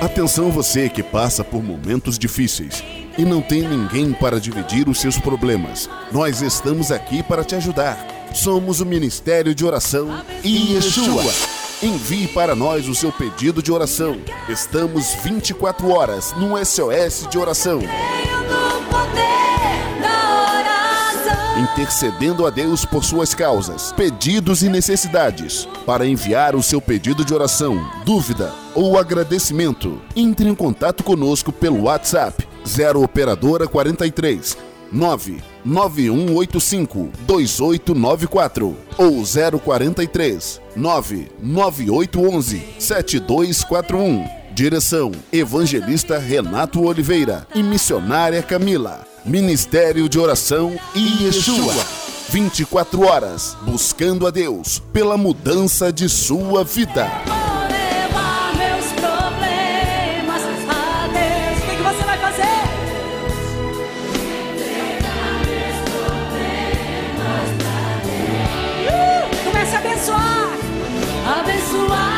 Atenção você que passa por momentos difíceis e não tem ninguém para dividir os seus problemas. Nós estamos aqui para te ajudar. Somos o Ministério de Oração e Yeshua. Envie para nós o seu pedido de oração. Estamos 24 horas no SOS de oração. Intercedendo a Deus por suas causas, pedidos e necessidades. Para enviar o seu pedido de oração, dúvida ou agradecimento, entre em contato conosco pelo WhatsApp 0 Operadora 43 99185 2894 ou 043 99811 7241. Direção: Evangelista Renato Oliveira e Missionária Camila. Ministério de Oração e Yeshua. 24 horas buscando a Deus pela mudança de sua vida. Uh, abençoar. Abençoar.